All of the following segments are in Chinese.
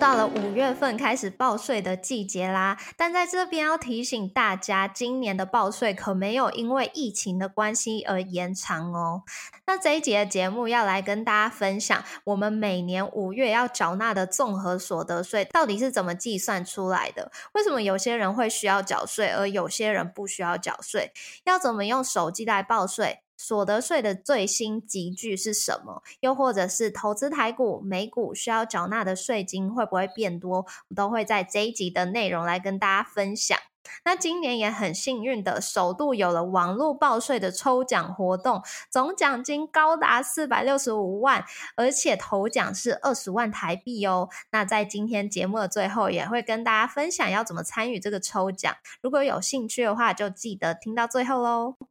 到了五月份开始报税的季节啦，但在这边要提醒大家，今年的报税可没有因为疫情的关系而延长哦。那这一节的节目要来跟大家分享，我们每年五月要缴纳的综合所得税到底是怎么计算出来的？为什么有些人会需要缴税，而有些人不需要缴税？要怎么用手机来报税？所得税的最新集聚是什么？又或者是投资台股、美股需要缴纳的税金会不会变多？我都会在这一集的内容来跟大家分享。那今年也很幸运的，首度有了网络报税的抽奖活动，总奖金高达四百六十五万，而且头奖是二十万台币哦。那在今天节目的最后，也会跟大家分享要怎么参与这个抽奖。如果有兴趣的话，就记得听到最后喽。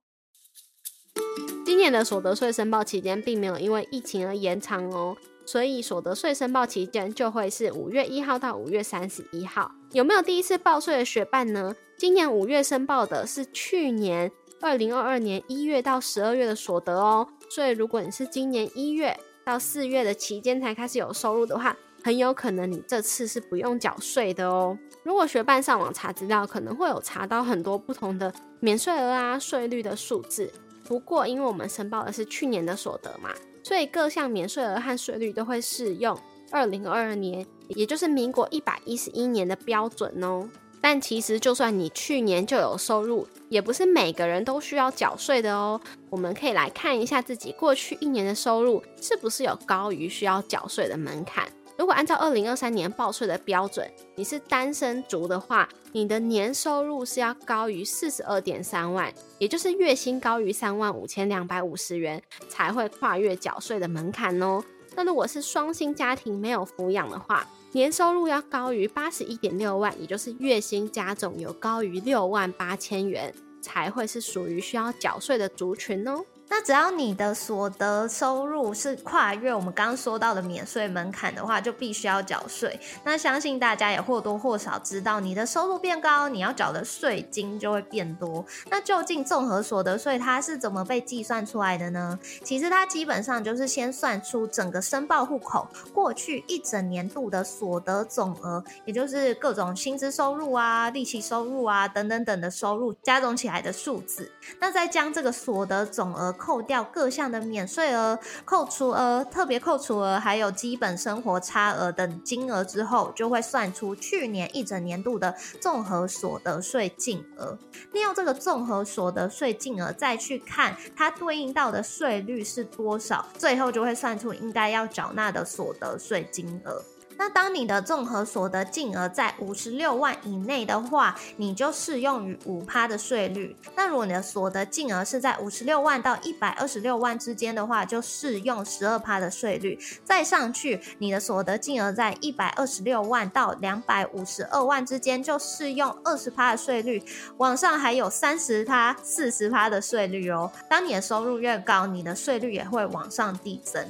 今年的所得税申报期间并没有因为疫情而延长哦，所以所得税申报期间就会是五月一号到五月三十一号。有没有第一次报税的学伴呢？今年五月申报的是去年二零二二年一月到十二月的所得哦，所以如果你是今年一月到四月的期间才开始有收入的话，很有可能你这次是不用缴税的哦。如果学伴上网查资料，可能会有查到很多不同的免税额啊、税率的数字。不过，因为我们申报的是去年的所得嘛，所以各项免税额和税率都会适用二零二二年，也就是民国一百一十一年的标准哦。但其实，就算你去年就有收入，也不是每个人都需要缴税的哦。我们可以来看一下自己过去一年的收入是不是有高于需要缴税的门槛。如果按照二零二三年报税的标准，你是单身族的话，你的年收入是要高于四十二点三万，也就是月薪高于三万五千两百五十元，才会跨越缴税的门槛哦。那如果是双薪家庭没有抚养的话，年收入要高于八十一点六万，也就是月薪加总有高于六万八千元，才会是属于需要缴税的族群哦。那只要你的所得收入是跨越我们刚刚说到的免税门槛的话，就必须要缴税。那相信大家也或多或少知道，你的收入变高，你要缴的税金就会变多。那究竟综合所得税它是怎么被计算出来的呢？其实它基本上就是先算出整个申报户口过去一整年度的所得总额，也就是各种薪资收入啊、利息收入啊等等等的收入加总起来的数字。那再将这个所得总额。扣掉各项的免税额、扣除额、特别扣除额，还有基本生活差额等金额之后，就会算出去年一整年度的综合所得税净额。利用这个综合所得税净额，再去看它对应到的税率是多少，最后就会算出应该要缴纳的所得税金额。那当你的综合所得净额在五十六万以内的话，你就适用于五趴的税率。那如果你的所得净额是在五十六万到一百二十六万之间的话，就适用十二趴的税率。再上去，你的所得净额在一百二十六万到两百五十二万之间，就适用二十趴的税率。往上还有三十趴、四十趴的税率哦。当你的收入越高，你的税率也会往上递增。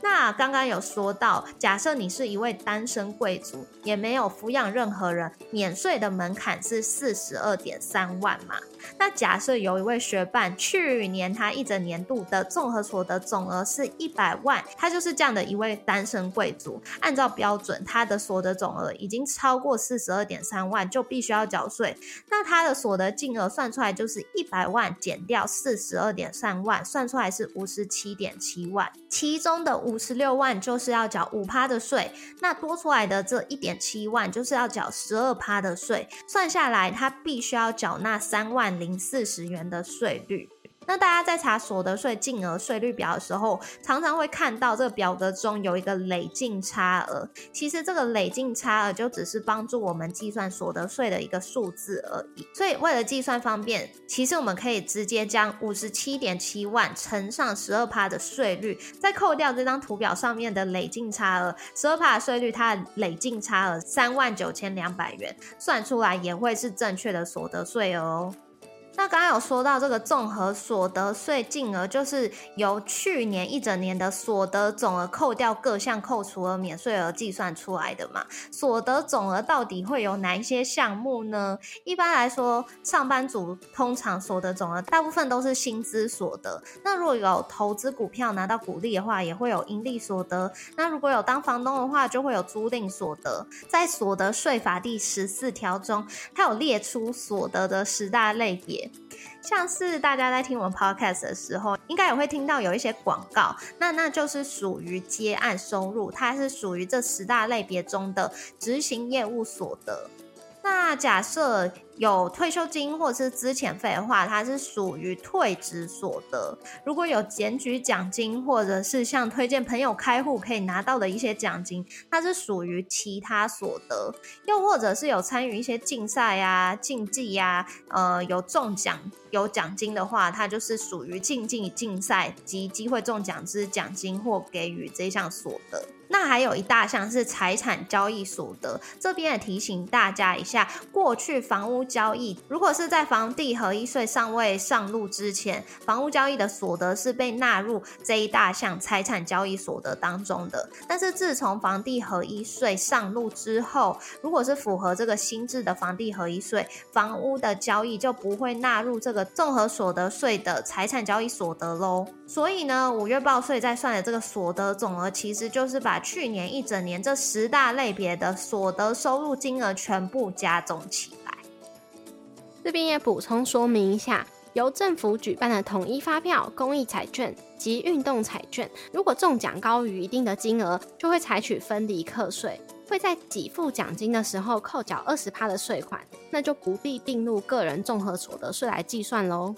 那刚刚有说到，假设你是一位单身贵族，也没有抚养任何人，免税的门槛是四十二点三万嘛？那假设有一位学伴，去年他一整年度的综合所得总额是一百万，他就是这样的一位单身贵族，按照标准，他的所得总额已经超过四十二点三万，就必须要缴税。那他的所得金额算出来就是一百万减掉四十二点三万，算出来是五十七点七万，其中的。五十六万就是要缴五趴的税，那多出来的这一点七万就是要缴十二趴的税，算下来他必须要缴纳三万零四十元的税率。那大家在查所得税净额税率表的时候，常常会看到这个表格中有一个累进差额。其实这个累进差额就只是帮助我们计算所得税的一个数字而已。所以为了计算方便，其实我们可以直接将五十七点七万乘上十二趴的税率，再扣掉这张图表上面的累进差额，十二趴的税率，它的累进差额三万九千两百元，算出来也会是正确的所得税哦。那刚刚有说到这个综合所得税净额，就是由去年一整年的所得总额扣掉各项扣除额免税额计算出来的嘛？所得总额到底会有哪一些项目呢？一般来说，上班族通常所得总额大部分都是薪资所得。那如果有投资股票拿到股利的话，也会有盈利所得。那如果有当房东的话，就会有租赁所得。在所得税法第十四条中，它有列出所得的十大类别。像是大家在听我们 podcast 的时候，应该也会听到有一些广告，那那就是属于接案收入，它是属于这十大类别中的执行业务所得。那假设有退休金或者是资遣费的话，它是属于退职所得；如果有检举奖金或者是像推荐朋友开户可以拿到的一些奖金，它是属于其他所得；又或者是有参与一些竞赛呀、竞技呀，呃，有中奖有奖金的话，它就是属于竞技竞赛及机会中奖之奖金或给予这项所得。那还有一大项是财产交易所得，这边也提醒大家一下，过去房屋交易如果是在房地合一税尚未上路之前，房屋交易的所得是被纳入这一大项财产交易所得当中的。但是自从房地合一税上路之后，如果是符合这个新制的房地合一税，房屋的交易就不会纳入这个综合所得税的财产交易所得喽。所以呢，五月报税在算的这个所得总额，其实就是把去年一整年这十大类别的所得收入金额全部加总起来。这边也补充说明一下，由政府举办的统一发票、公益彩券及运动彩券，如果中奖高于一定的金额，就会采取分离课税，会在给付奖金的时候扣缴二十趴的税款，那就不必并入个人综合所得税来计算喽。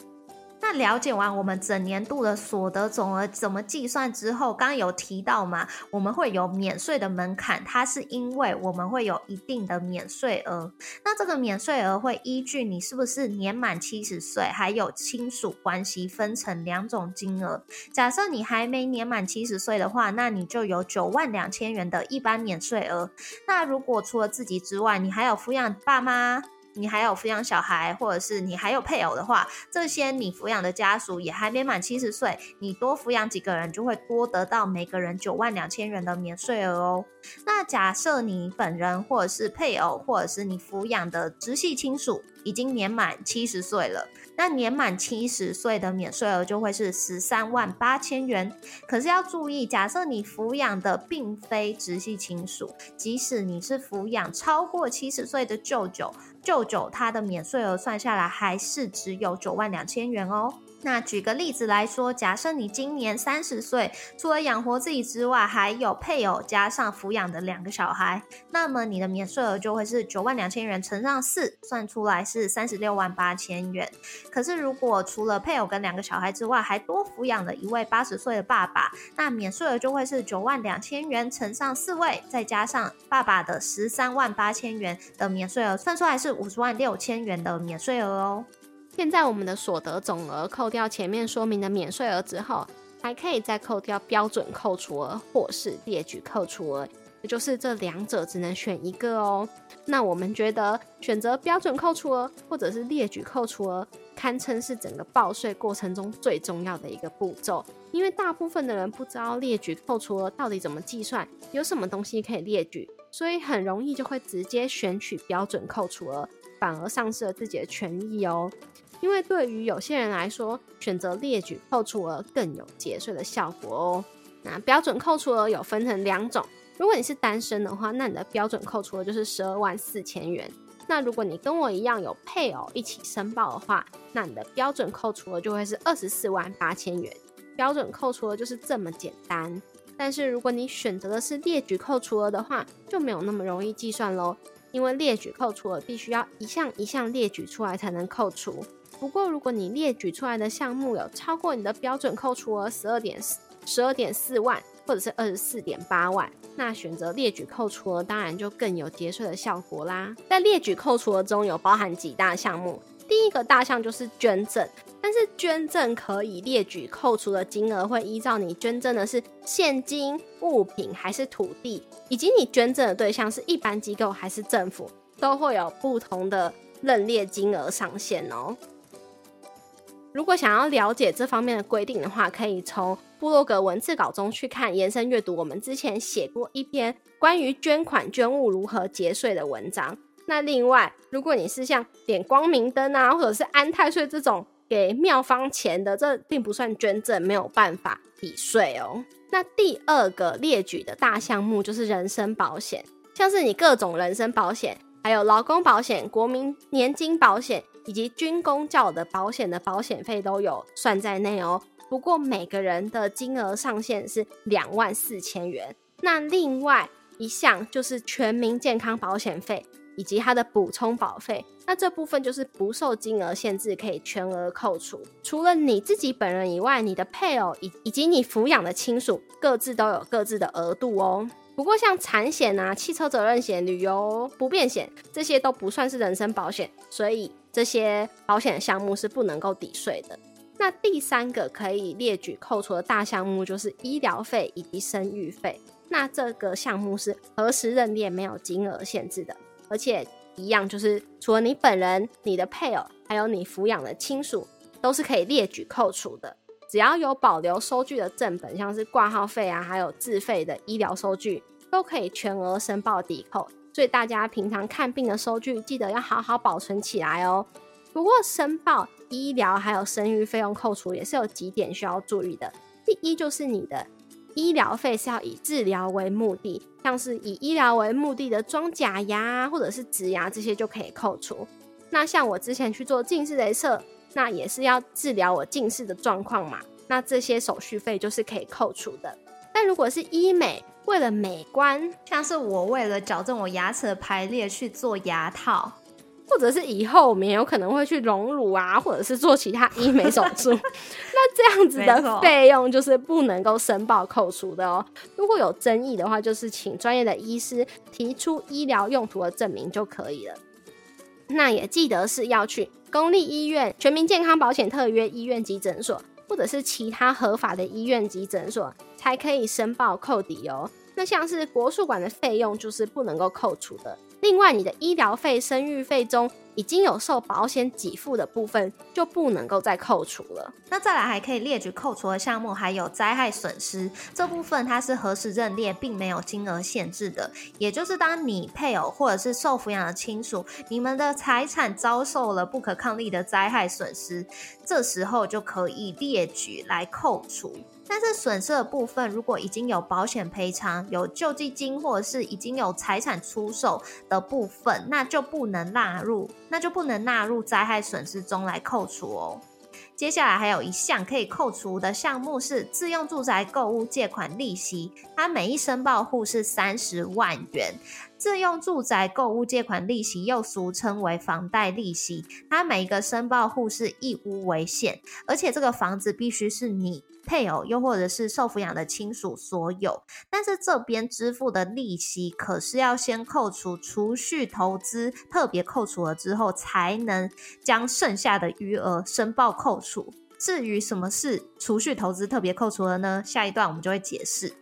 那了解完我们整年度的所得总额怎么计算之后，刚刚有提到嘛，我们会有免税的门槛，它是因为我们会有一定的免税额。那这个免税额会依据你是不是年满七十岁，还有亲属关系分成两种金额。假设你还没年满七十岁的话，那你就有九万两千元的一般免税额。那如果除了自己之外，你还有抚养爸妈。你还有抚养小孩，或者是你还有配偶的话，这些你抚养的家属也还没满七十岁，你多抚养几个人就会多得到每个人九万两千元的免税额哦。那假设你本人或者是配偶，或者是你抚养的直系亲属已经年满七十岁了，那年满七十岁的免税额就会是十三万八千元。可是要注意，假设你抚养的并非直系亲属，即使你是抚养超过七十岁的舅舅。舅舅他的免税额算下来还是只有九万两千元哦。那举个例子来说，假设你今年三十岁，除了养活自己之外，还有配偶加上抚养的两个小孩，那么你的免税额就会是九万两千元乘上四，算出来是三十六万八千元。可是如果除了配偶跟两个小孩之外，还多抚养了一位八十岁的爸爸，那免税额就会是九万两千元乘上四位，再加上爸爸的十三万八千元的免税额，算出来是五十万六千元的免税额哦。现在我们的所得总额扣掉前面说明的免税额之后，还可以再扣掉标准扣除额或是列举扣除额，也就是这两者只能选一个哦。那我们觉得选择标准扣除额或者是列举扣除额，堪称是整个报税过程中最重要的一个步骤，因为大部分的人不知道列举扣除额到底怎么计算，有什么东西可以列举，所以很容易就会直接选取标准扣除额，反而丧失了自己的权益哦。因为对于有些人来说，选择列举扣除额更有节税的效果哦。那标准扣除额有分成两种，如果你是单身的话，那你的标准扣除额就是十二万四千元。那如果你跟我一样有配偶一起申报的话，那你的标准扣除额就会是二十四万八千元。标准扣除额就是这么简单。但是如果你选择的是列举扣除额的话，就没有那么容易计算喽，因为列举扣除额必须要一项一项列举出来才能扣除。不过，如果你列举出来的项目有超过你的标准扣除额十二点十二点四万，或者是二十四点八万，那选择列举扣除额当然就更有节税的效果啦。在列举扣除额中有包含几大项目，第一个大项就是捐赠，但是捐赠可以列举扣除的金额会依照你捐赠的是现金、物品还是土地，以及你捐赠的对象是一般机构还是政府，都会有不同的认列金额上限哦。如果想要了解这方面的规定的话，可以从部落格文字稿中去看延伸阅读。我们之前写过一篇关于捐款捐物如何节税的文章。那另外，如果你是像点光明灯啊，或者是安太岁这种给庙方钱的，这并不算捐赠，没有办法抵税哦。那第二个列举的大项目就是人身保险，像是你各种人身保险，还有劳工保险、国民年金保险。以及军工教的保险的保险费都有算在内哦。不过每个人的金额上限是两万四千元。那另外一项就是全民健康保险费以及它的补充保费，那这部分就是不受金额限制，可以全额扣除。除了你自己本人以外，你的配偶以以及你抚养的亲属各自都有各自的额度哦。不过像产险啊、汽车责任险、旅游不便险这些都不算是人身保险，所以。这些保险项目是不能够抵税的。那第三个可以列举扣除的大项目就是医疗费以及生育费。那这个项目是何时认列没有金额限制的，而且一样就是除了你本人、你的配偶，还有你抚养的亲属，都是可以列举扣除的。只要有保留收据的正本，像是挂号费啊，还有自费的医疗收据，都可以全额申报抵扣。所以大家平常看病的收据，记得要好好保存起来哦。不过申报医疗还有生育费用扣除也是有几点需要注意的。第一就是你的医疗费是要以治疗为目的，像是以医疗为目的的装假牙或者是植牙这些就可以扣除。那像我之前去做近视雷射，那也是要治疗我近视的状况嘛，那这些手续费就是可以扣除的。但如果是医美，为了美观，像是我为了矫正我牙齿的排列去做牙套，或者是以后我们也有可能会去隆乳啊，或者是做其他医美手术，那这样子的费用就是不能够申报扣除的哦。如果有争议的话，就是请专业的医师提出医疗用途的证明就可以了。那也记得是要去公立医院、全民健康保险特约医院及诊所。或者是其他合法的医院及诊所才可以申报扣抵哦。那像是国术馆的费用就是不能够扣除的。另外，你的医疗费、生育费中已经有受保险给付的部分，就不能够再扣除了。那再来还可以列举扣除的项目，还有灾害损失这部分，它是何时认列，并没有金额限制的。也就是当你配偶或者是受抚养的亲属，你们的财产遭受了不可抗力的灾害损失，这时候就可以列举来扣除。但是损失的部分，如果已经有保险赔偿、有救济金，或者是已经有财产出售的部分，那就不能纳入，那就不能纳入灾害损失中来扣除哦。接下来还有一项可以扣除的项目是自用住宅购物借款利息，它每一申报户是三十万元。自用住宅购物借款利息又俗称为房贷利息，它每一个申报户是一屋为限，而且这个房子必须是你。配偶又或者是受抚养的亲属所有，但是这边支付的利息可是要先扣除储蓄投资特别扣除了之后，才能将剩下的余额申报扣除。至于什么是储蓄投资特别扣除了呢？下一段我们就会解释。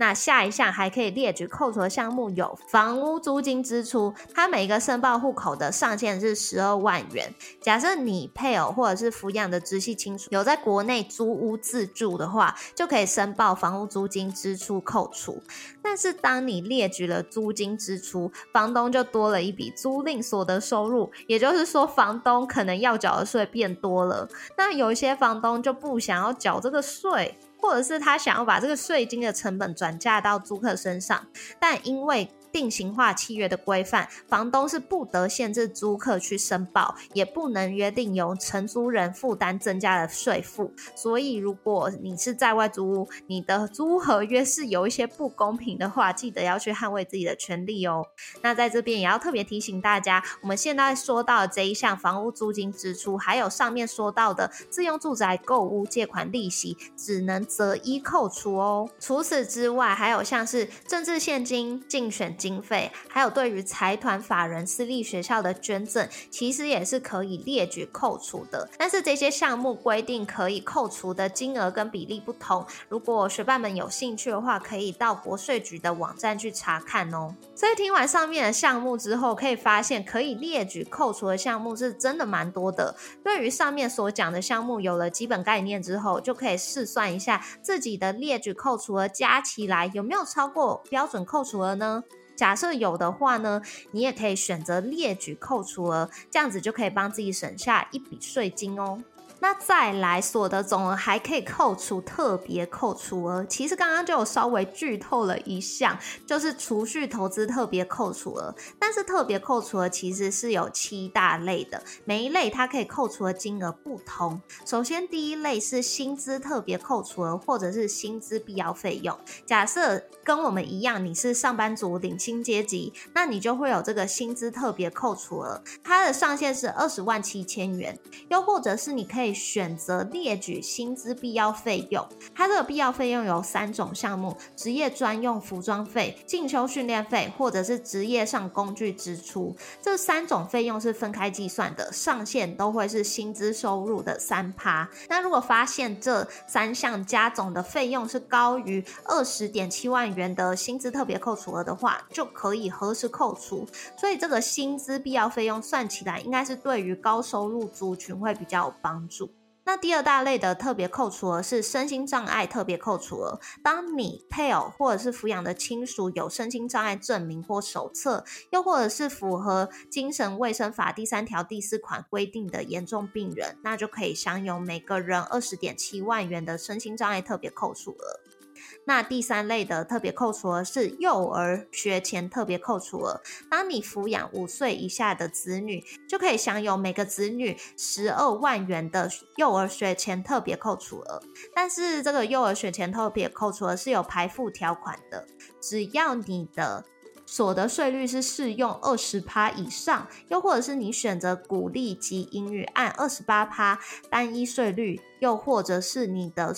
那下一项还可以列举扣除的项目有房屋租金支出，它每一个申报户口的上限是十二万元。假设你配偶或者是抚养的直系亲属有在国内租屋自住的话，就可以申报房屋租金支出扣除。但是当你列举了租金支出，房东就多了一笔租赁所得收入，也就是说房东可能要缴的税变多了。那有一些房东就不想要缴这个税。或者是他想要把这个税金的成本转嫁到租客身上，但因为。定型化契约的规范，房东是不得限制租客去申报，也不能约定由承租人负担增加的税负。所以，如果你是在外租屋，你的租合约是有一些不公平的话，记得要去捍卫自己的权利哦。那在这边也要特别提醒大家，我们现在说到的这一项房屋租金支出，还有上面说到的自用住宅购屋借款利息，只能择一扣除哦。除此之外，还有像是政治现金、竞选。经费，还有对于财团法人私立学校的捐赠，其实也是可以列举扣除的。但是这些项目规定可以扣除的金额跟比例不同。如果学伴们有兴趣的话，可以到国税局的网站去查看哦。所以听完上面的项目之后，可以发现可以列举扣除的项目是真的蛮多的。对于上面所讲的项目有了基本概念之后，就可以试算一下自己的列举扣除额加起来有没有超过标准扣除额呢？假设有的话呢，你也可以选择列举扣除额，这样子就可以帮自己省下一笔税金哦。那再来，所得总额还可以扣除特别扣除额。其实刚刚就有稍微剧透了一项，就是储蓄投资特别扣除额。但是特别扣除额其实是有七大类的，每一类它可以扣除的金额不同。首先第一类是薪资特别扣除额，或者是薪资必要费用。假设跟我们一样，你是上班族领薪阶级，那你就会有这个薪资特别扣除额，它的上限是二十万七千元。又或者是你可以。选择列举薪资必要费用，它这个必要费用有三种项目：职业专用服装费、进修训练费，或者是职业上工具支出。这三种费用是分开计算的，上限都会是薪资收入的三趴。那如果发现这三项加总的费用是高于二十点七万元的薪资特别扣除额的话，就可以核实扣除。所以这个薪资必要费用算起来，应该是对于高收入族群会比较有帮助。那第二大类的特别扣除额是身心障碍特别扣除额。当你配偶或者是抚养的亲属有身心障碍证明或手册，又或者是符合精神卫生法第三条第四款规定的严重病人，那就可以享有每个人二十点七万元的身心障碍特别扣除额。那第三类的特别扣除额是幼儿学前特别扣除额。当你抚养五岁以下的子女，就可以享有每个子女十二万元的幼儿学前特别扣除额。但是这个幼儿学前特别扣除额是有排付条款的，只要你的所得税率是适用二十趴以上，又或者是你选择鼓励及英语按二十八趴单一税率，又或者是你的。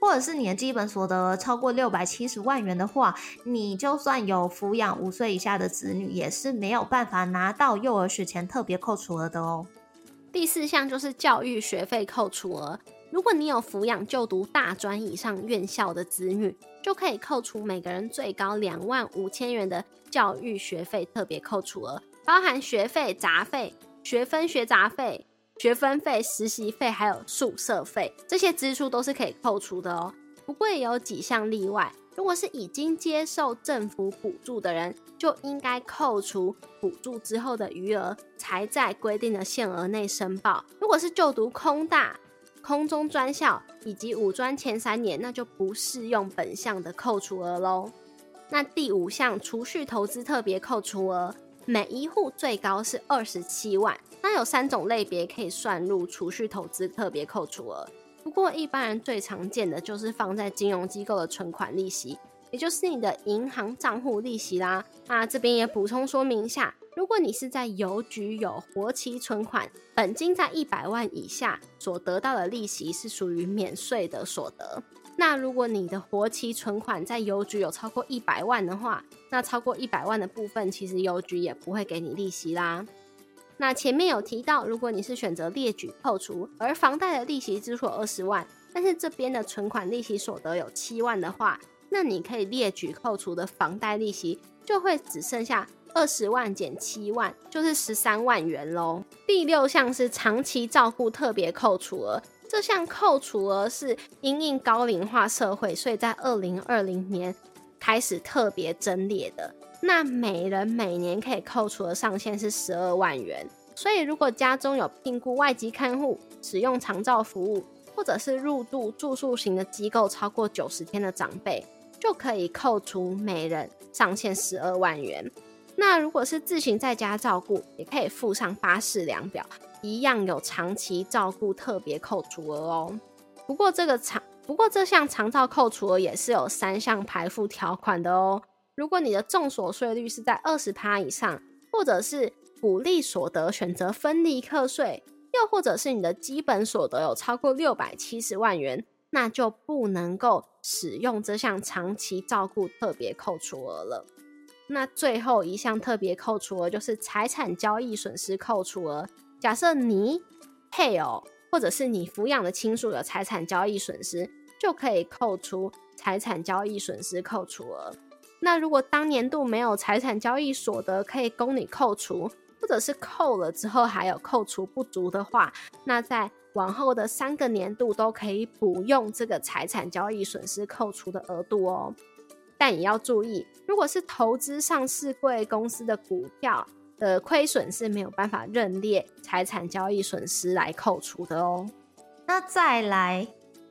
或者是你的基本所得超过六百七十万元的话，你就算有抚养五岁以下的子女，也是没有办法拿到幼儿学前特别扣除额的哦。第四项就是教育学费扣除额，如果你有抚养就读大专以上院校的子女，就可以扣除每个人最高两万五千元的教育学费特别扣除额，包含学费、杂费、学分、学杂费。学分费、实习费还有宿舍费，这些支出都是可以扣除的哦。不过也有几项例外，如果是已经接受政府补助的人，就应该扣除补助之后的余额，才在规定的限额内申报。如果是就读空大、空中专校以及五专前三年，那就不适用本项的扣除额喽。那第五项储蓄投资特别扣除额，每一户最高是二十七万。那有三种类别可以算入储蓄投资特别扣除额，不过一般人最常见的就是放在金融机构的存款利息，也就是你的银行账户利息啦。那这边也补充说明一下，如果你是在邮局有活期存款，本金在一百万以下，所得到的利息是属于免税的所得。那如果你的活期存款在邮局有超过一百万的话，那超过一百万的部分，其实邮局也不会给你利息啦。那前面有提到，如果你是选择列举扣除，而房贷的利息支出二十万，但是这边的存款利息所得有七万的话，那你可以列举扣除的房贷利息就会只剩下二十万减七万，就是十三万元喽。第六项是长期照顾特别扣除额，这项扣除额是因应高龄化社会，所以在二零二零年开始特别增列的。那每人每年可以扣除的上限是十二万元，所以如果家中有聘雇外籍看护、使用长照服务，或者是入住住宿型的机构超过九十天的长辈，就可以扣除每人上限十二万元。那如果是自行在家照顾，也可以附上八式量表，一样有长期照顾特别扣除额哦。不过这个长不过这项长照扣除额也是有三项排付条款的哦。如果你的重所税率是在二十趴以上，或者是鼓励所得选择分离课税，又或者是你的基本所得有超过六百七十万元，那就不能够使用这项长期照顾特别扣除额了。那最后一项特别扣除额就是财产交易损失扣除额。假设你配偶或者是你抚养的亲属有财产交易损失，就可以扣除财产交易损失扣除额。那如果当年度没有财产交易所得可以供你扣除，或者是扣了之后还有扣除不足的话，那在往后的三个年度都可以补用这个财产交易损失扣除的额度哦。但也要注意，如果是投资上市贵公司的股票的亏损是没有办法认列财产交易损失来扣除的哦。那再来。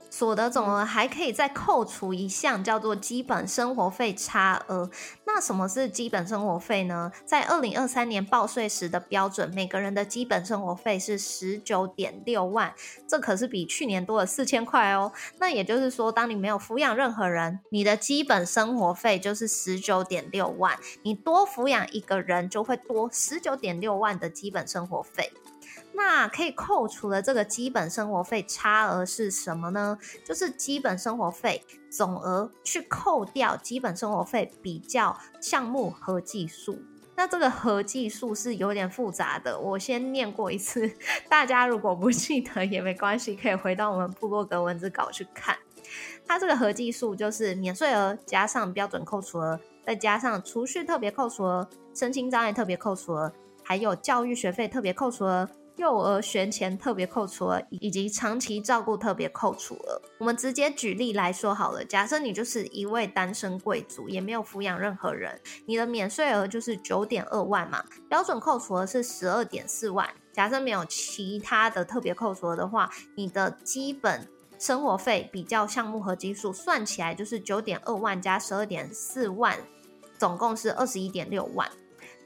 所得总额还可以再扣除一项叫做基本生活费差额。那什么是基本生活费呢？在二零二三年报税时的标准，每个人的基本生活费是十九点六万，这可是比去年多了四千块哦。那也就是说，当你没有抚养任何人，你的基本生活费就是十九点六万；你多抚养一个人，就会多十九点六万的基本生活费。那可以扣除的这个基本生活费差额是什么呢？就是基本生活费总额去扣掉基本生活费比较项目合计数。那这个合计数是有点复杂的，我先念过一次，大家如果不记得也没关系，可以回到我们部落格文字稿去看。它这个合计数就是免税额加上标准扣除额，再加上储蓄特别扣除额、身心障碍特别扣除额，还有教育学费特别扣除额。幼儿学前特别扣除额以及长期照顾特别扣除额，我们直接举例来说好了。假设你就是一位单身贵族，也没有抚养任何人，你的免税额就是九点二万嘛，标准扣除额是十二点四万。假设没有其他的特别扣除额的话，你的基本生活费比较项目和基数算起来就是九点二万加十二点四万，总共是二十一点六万。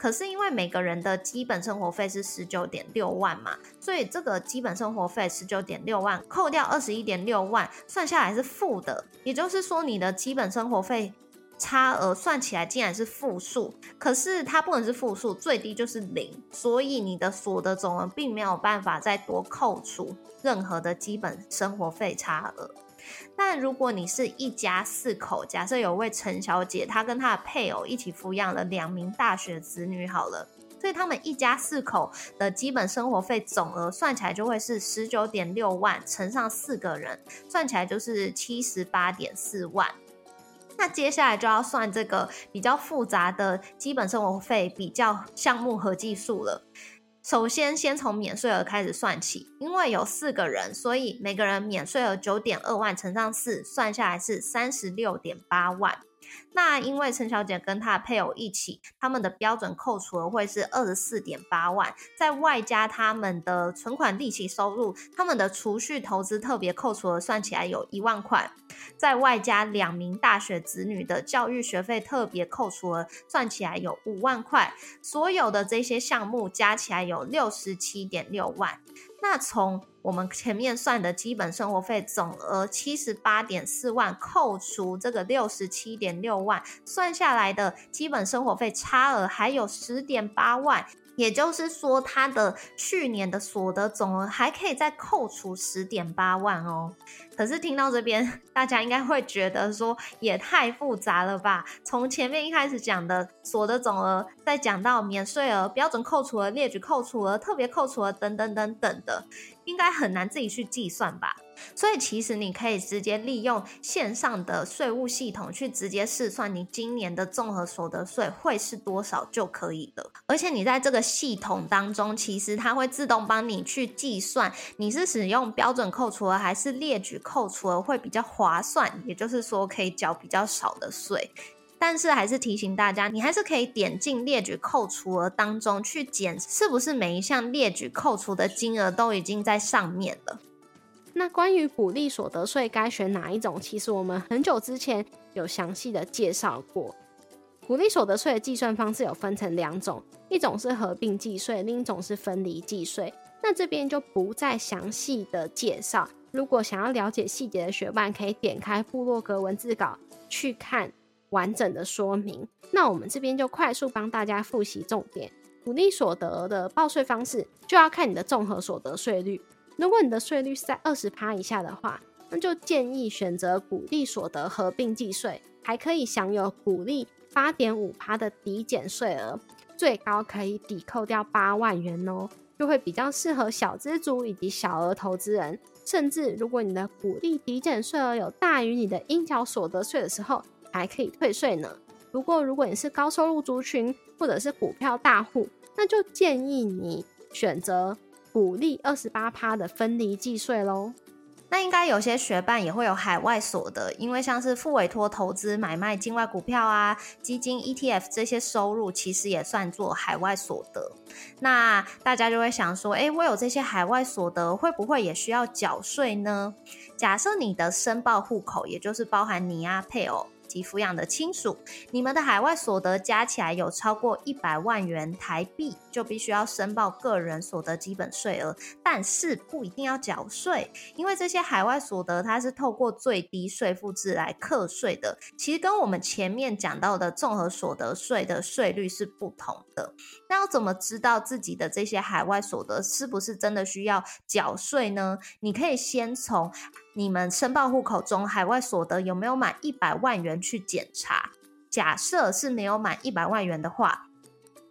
可是因为每个人的基本生活费是十九点六万嘛，所以这个基本生活费十九点六万扣掉二十一点六万，算下来是负的。也就是说，你的基本生活费差额算起来竟然是负数。可是它不能是负数，最低就是零，所以你的所得总额并没有办法再多扣除任何的基本生活费差额。但如果你是一家四口，假设有位陈小姐，她跟她的配偶一起抚养了两名大学子女，好了，所以他们一家四口的基本生活费总额算起来就会是十九点六万乘上四个人，算起来就是七十八点四万。那接下来就要算这个比较复杂的基本生活费比较项目合计数了。首先，先从免税额开始算起，因为有四个人，所以每个人免税额九点二万乘上四，算下来是三十六点八万。那因为陈小姐跟她的配偶一起，他们的标准扣除额会是二十四点八万，在外加他们的存款利息收入，他们的储蓄投资特别扣除额算起来有一万块，在外加两名大学子女的教育学费特别扣除额算起来有五万块，所有的这些项目加起来有六十七点六万。那从我们前面算的基本生活费总额七十八点四万，扣除这个六十七点六万，算下来的基本生活费差额还有十点八万。也就是说，他的去年的所得总额还可以再扣除十点八万哦。可是听到这边，大家应该会觉得说也太复杂了吧？从前面一开始讲的所得总额，再讲到免税额、标准扣除额、列举扣除额、特别扣除额等等等等的，应该很难自己去计算吧？所以其实你可以直接利用线上的税务系统去直接试算你今年的综合所得税会是多少就可以了。而且你在这个系统当中，其实它会自动帮你去计算你是使用标准扣除额还是列举扣除额会比较划算，也就是说可以缴比较少的税。但是还是提醒大家，你还是可以点进列举扣除额当中去检，是不是每一项列举扣除的金额都已经在上面了。那关于鼓励所得税该选哪一种？其实我们很久之前有详细的介绍过。鼓励所得税的计算方式有分成两种，一种是合并计税，另一种是分离计税。那这边就不再详细的介绍。如果想要了解细节的学伴，可以点开部落格文字稿去看完整的说明。那我们这边就快速帮大家复习重点。鼓励所得的报税方式，就要看你的综合所得税率。如果你的税率是在二十趴以下的话，那就建议选择股利所得合并计税，还可以享有股利八点五趴的抵减税额，最高可以抵扣掉八万元哦，就会比较适合小资族以及小额投资人。甚至如果你的股利抵减税额有大于你的应缴所得税的时候，还可以退税呢。不过如果你是高收入族群或者是股票大户，那就建议你选择股利二十八趴的分离计税喽。那应该有些学伴也会有海外所得，因为像是副委托投资、买卖境外股票啊、基金、ETF 这些收入，其实也算作海外所得。那大家就会想说，诶，我有这些海外所得，会不会也需要缴税呢？假设你的申报户口，也就是包含你啊、配偶。及抚养的亲属，你们的海外所得加起来有超过一百万元台币，就必须要申报个人所得基本税额，但是不一定要缴税，因为这些海外所得它是透过最低税负制来课税的，其实跟我们前面讲到的综合所得税的税率是不同的。那要怎么知道自己的这些海外所得是不是真的需要缴税呢？你可以先从。你们申报户口中海外所得有没有满一百万元去检查？假设是没有满一百万元的话。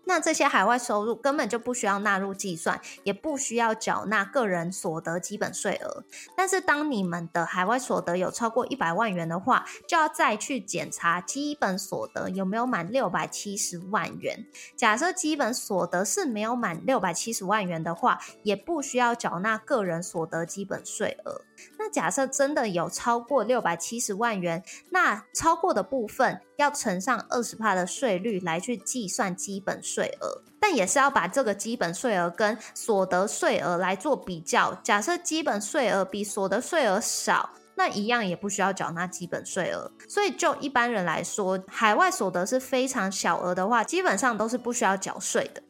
那这些海外收入根本就不需要纳入计算，也不需要缴纳个人所得基本税额。但是，当你们的海外所得有超过一百万元的话，就要再去检查基本所得有没有满六百七十万元。假设基本所得是没有满六百七十万元的话，也不需要缴纳个人所得基本税额。那假设真的有超过六百七十万元，那超过的部分。要乘上二十帕的税率来去计算基本税额，但也是要把这个基本税额跟所得税额来做比较。假设基本税额比所得税额少，那一样也不需要缴纳基本税额。所以就一般人来说，海外所得是非常小额的话，基本上都是不需要缴税的。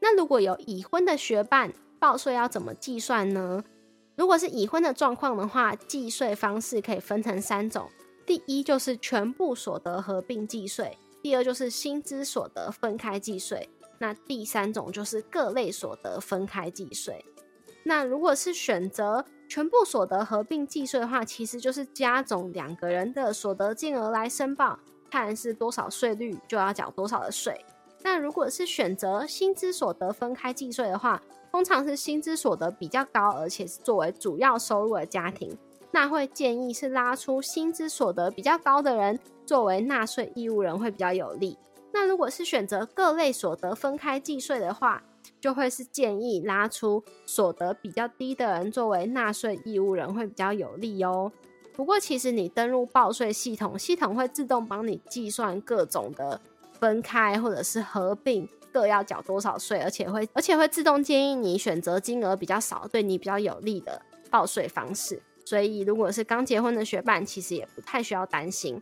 那如果有已婚的学伴，报税要怎么计算呢？如果是已婚的状况的话，计税方式可以分成三种。第一就是全部所得合并计税，第二就是薪资所得分开计税，那第三种就是各类所得分开计税。那如果是选择全部所得合并计税的话，其实就是加总两个人的所得金额来申报，看是多少税率就要缴多少的税。那如果是选择薪资所得分开计税的话，通常是薪资所得比较高，而且是作为主要收入的家庭。那会建议是拉出薪资所得比较高的人作为纳税义务人会比较有利。那如果是选择各类所得分开计税的话，就会是建议拉出所得比较低的人作为纳税义务人会比较有利哦。不过其实你登录报税系统，系统会自动帮你计算各种的分开或者是合并各要缴多少税，而且会而且会自动建议你选择金额比较少、对你比较有利的报税方式。所以，如果是刚结婚的学伴，其实也不太需要担心。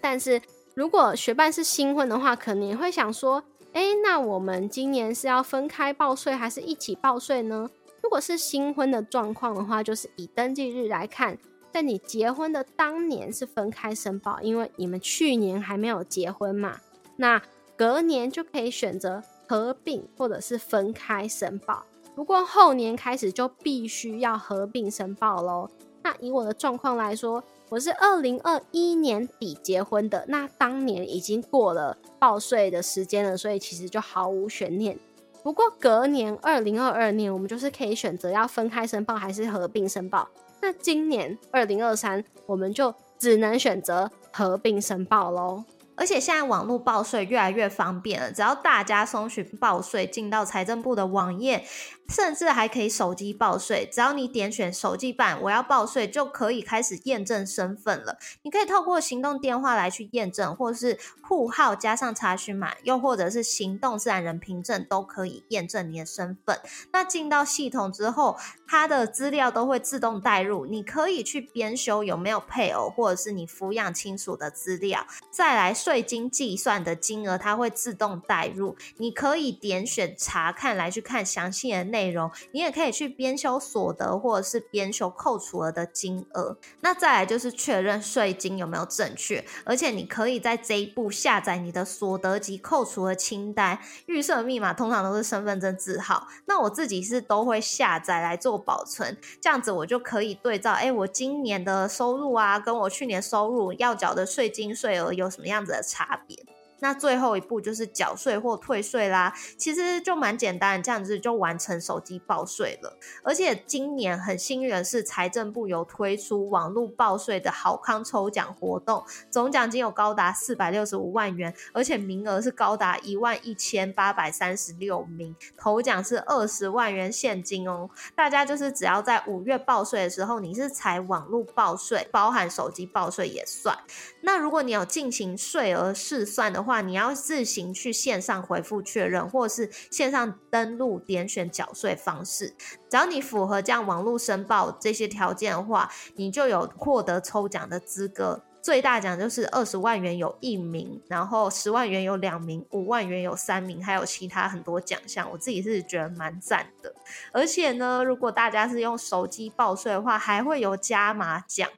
但是如果学伴是新婚的话，可能也会想说：，哎，那我们今年是要分开报税，还是一起报税呢？如果是新婚的状况的话，就是以登记日来看，在你结婚的当年是分开申报，因为你们去年还没有结婚嘛。那隔年就可以选择合并或者是分开申报。不过后年开始就必须要合并申报喽。那以我的状况来说，我是二零二一年底结婚的，那当年已经过了报税的时间了，所以其实就毫无悬念。不过隔年二零二二年，我们就是可以选择要分开申报还是合并申报。那今年二零二三，我们就只能选择合并申报喽。而且现在网络报税越来越方便了，只要大家搜寻报税，进到财政部的网页。甚至还可以手机报税，只要你点选手机版，我要报税就可以开始验证身份了。你可以透过行动电话来去验证，或是户号加上查询码，又或者是行动自然人凭证都可以验证你的身份。那进到系统之后，它的资料都会自动带入，你可以去编修有没有配偶或者是你抚养亲属的资料，再来税金计算的金额，它会自动带入。你可以点选查看来去看详细的内。内容，你也可以去编修所得或者是编修扣除额的金额。那再来就是确认税金有没有正确，而且你可以在这一步下载你的所得及扣除额清单。预设密码通常都是身份证字号，那我自己是都会下载来做保存，这样子我就可以对照，哎，我今年的收入啊，跟我去年收入要缴的税金税额有什么样子的差别。那最后一步就是缴税或退税啦，其实就蛮简单，这样子就完成手机报税了。而且今年很幸运的是，财政部有推出网络报税的好康抽奖活动，总奖金有高达四百六十五万元，而且名额是高达一万一千八百三十六名，头奖是二十万元现金哦。大家就是只要在五月报税的时候，你是采网络报税，包含手机报税也算。那如果你有进行税额试算的话，你要自行去线上回复确认，或是线上登录点选缴税方式。只要你符合这样网络申报这些条件的话，你就有获得抽奖的资格。最大奖就是二十万元有一名，然后十万元有两名，五万元有三名，还有其他很多奖项。我自己是觉得蛮赞的。而且呢，如果大家是用手机报税的话，还会有加码奖。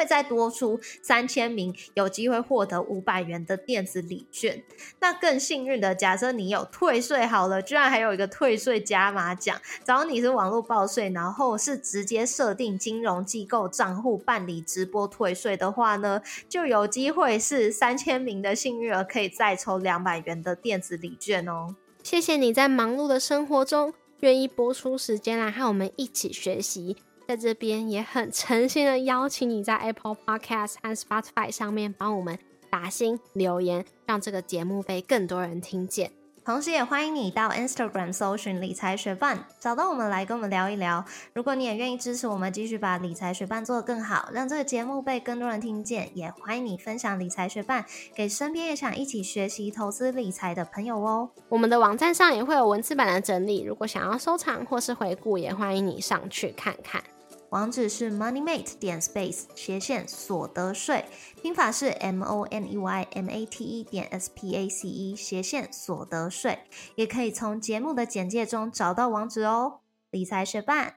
会再多出三千名，有机会获得五百元的电子礼券。那更幸运的，假设你有退税好了，居然还有一个退税加码奖。只要你是网络报税，然后是直接设定金融机构账户办理直播退税的话呢，就有机会是三千名的幸运儿可以再抽两百元的电子礼券哦。谢谢你在忙碌的生活中愿意播出时间来和我们一起学习。在这边也很诚心的邀请你在 Apple Podcast 和 Spotify 上面帮我们打新留言，让这个节目被更多人听见。同时，也欢迎你到 Instagram 搜寻理财学伴，找到我们来跟我们聊一聊。如果你也愿意支持我们，继续把理财学伴做得更好，让这个节目被更多人听见，也欢迎你分享理财学伴给身边也想一起学习投资理财的朋友哦。我们的网站上也会有文字版的整理，如果想要收藏或是回顾，也欢迎你上去看看。网址是 moneymate 点 space 斜线所得税，拼法是 m o n e y m a t e 点 s p a c e 斜线所得税，也可以从节目的简介中找到网址哦。理财学伴，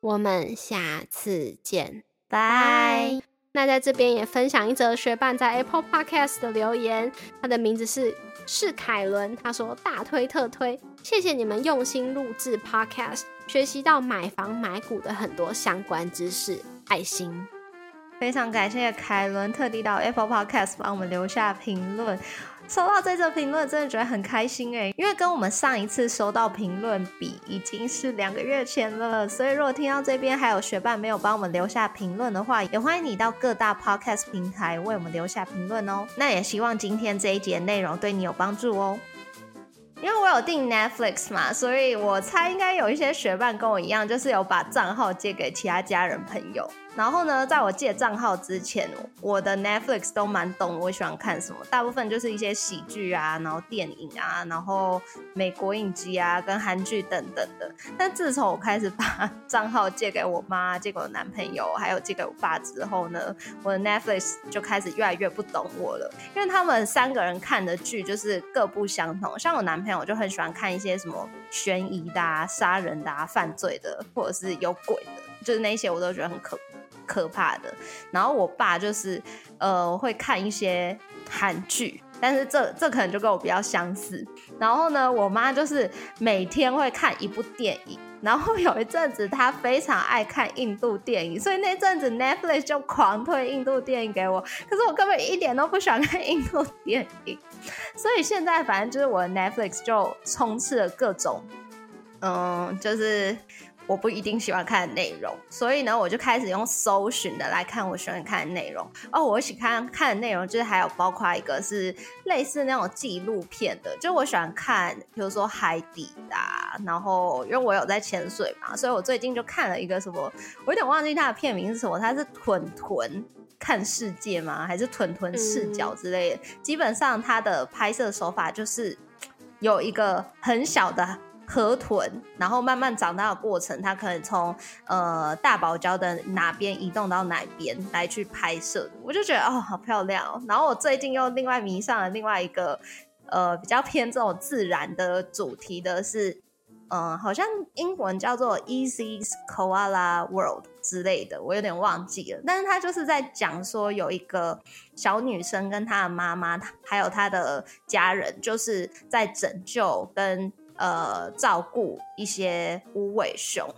我们下次见，拜。那在这边也分享一则学伴在 Apple Podcast 的留言，他的名字是是凯伦，他说大推特推，谢谢你们用心录制 Podcast。学习到买房买股的很多相关知识，爱心，非常感谢凯伦特地到 Apple Podcast 帮我们留下评论。收到这则评论，真的觉得很开心哎，因为跟我们上一次收到评论比，已经是两个月前了。所以如果听到这边还有学伴没有帮我们留下评论的话，也欢迎你到各大 Podcast 平台为我们留下评论哦。那也希望今天这一节内容对你有帮助哦。因为我有订 Netflix 嘛，所以我猜应该有一些学伴跟我一样，就是有把账号借给其他家人朋友。然后呢，在我借账号之前，我的 Netflix 都蛮懂我喜欢看什么，大部分就是一些喜剧啊，然后电影啊，然后美国影集啊，跟韩剧等等的。但自从我开始把账号借给我妈、借给我男朋友，还有借给我爸之后呢，我的 Netflix 就开始越来越不懂我了，因为他们三个人看的剧就是各不相同。像我男朋友就很喜欢看一些什么悬疑的、啊、杀人的、啊、犯罪的，或者是有鬼的，就是那些我都觉得很可。可怕的，然后我爸就是呃会看一些韩剧，但是这这可能就跟我比较相似。然后呢，我妈就是每天会看一部电影，然后有一阵子她非常爱看印度电影，所以那阵子 Netflix 就狂推印度电影给我。可是我根本一点都不喜欢看印度电影，所以现在反正就是我的 Netflix 就充斥了各种，嗯，就是。我不一定喜欢看的内容，所以呢，我就开始用搜寻的来看我喜欢看的内容。哦，我喜欢看的内容就是还有包括一个是类似那种纪录片的，就我喜欢看，比如说海底的，然后因为我有在潜水嘛，所以我最近就看了一个什么，我有点忘记它的片名是什么，它是豚豚看世界吗？还是豚豚视角之类的？基本上它的拍摄手法就是有一个很小的。河豚，然后慢慢长大的过程，它可能从呃大堡礁的哪边移动到哪边来去拍摄，我就觉得哦好漂亮哦。然后我最近又另外迷上了另外一个呃比较偏这种自然的主题的是，嗯好像英文叫做 Easy Koala World 之类的，我有点忘记了。但是它就是在讲说有一个小女生跟她的妈妈还有她的家人，就是在拯救跟。呃，照顾一些无尾熊，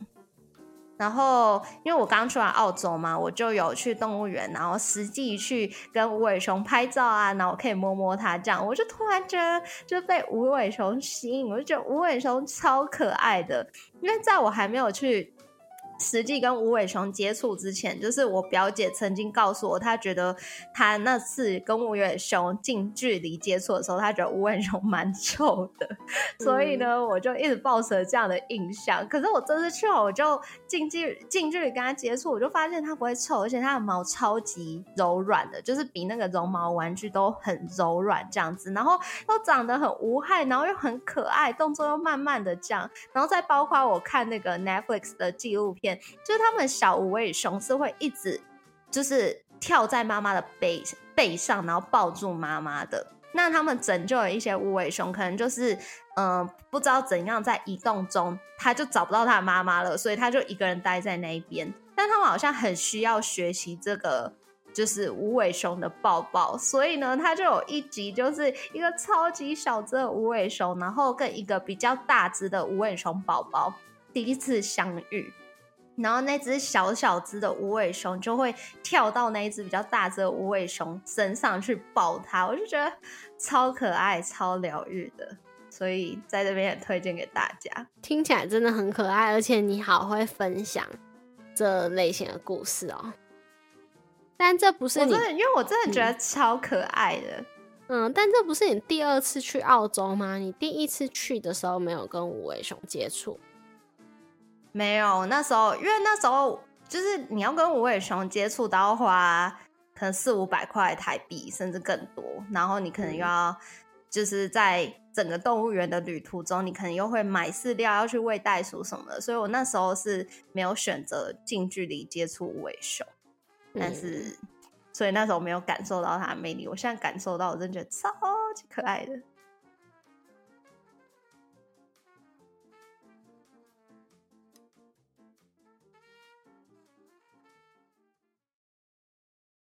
然后，因为我刚出完澳洲嘛，我就有去动物园，然后实际去跟无尾熊拍照啊，然后可以摸摸它，这样我就突然觉得就被无尾熊吸引，我就觉得无尾熊超可爱的，因为在我还没有去。实际跟吴伟雄接触之前，就是我表姐曾经告诉我，她觉得她那次跟吴伟雄近距离接触的时候，她觉得吴伟雄蛮臭的。所以呢，我就一直抱着这样的印象。可是我这次去了，我就近距近距离跟他接触，我就发现他不会臭，而且他的毛超级柔软的，就是比那个绒毛玩具都很柔软这样子。然后又长得很无害，然后又很可爱，动作又慢慢的这样。然后再包括我看那个 Netflix 的纪录片。就是他们小无尾熊是会一直就是跳在妈妈的背背上，然后抱住妈妈的。那他们拯救了一些无尾熊，可能就是嗯不知道怎样在移动中，他就找不到他的妈妈了，所以他就一个人待在那一边。但他们好像很需要学习这个就是无尾熊的抱抱，所以呢，他就有一集就是一个超级小只的无尾熊，然后跟一个比较大只的无尾熊宝宝第一次相遇。然后那只小小只的无尾熊就会跳到那一只比较大只的无尾熊身上去抱它，我就觉得超可爱、超疗愈的，所以在这边也推荐给大家。听起来真的很可爱，而且你好会分享这类型的故事哦。但这不是你，因为我真的觉得超可爱的。嗯，但这不是你第二次去澳洲吗？你第一次去的时候没有跟无尾熊接触。没有，那时候因为那时候就是你要跟无尾熊接触，都要花可能四五百块台币，甚至更多。然后你可能又要就是在整个动物园的旅途中，你可能又会买饲料，要去喂袋鼠什么的。所以我那时候是没有选择近距离接触无尾熊，但是所以那时候没有感受到它的魅力。我现在感受到，我真的觉得超级可爱的。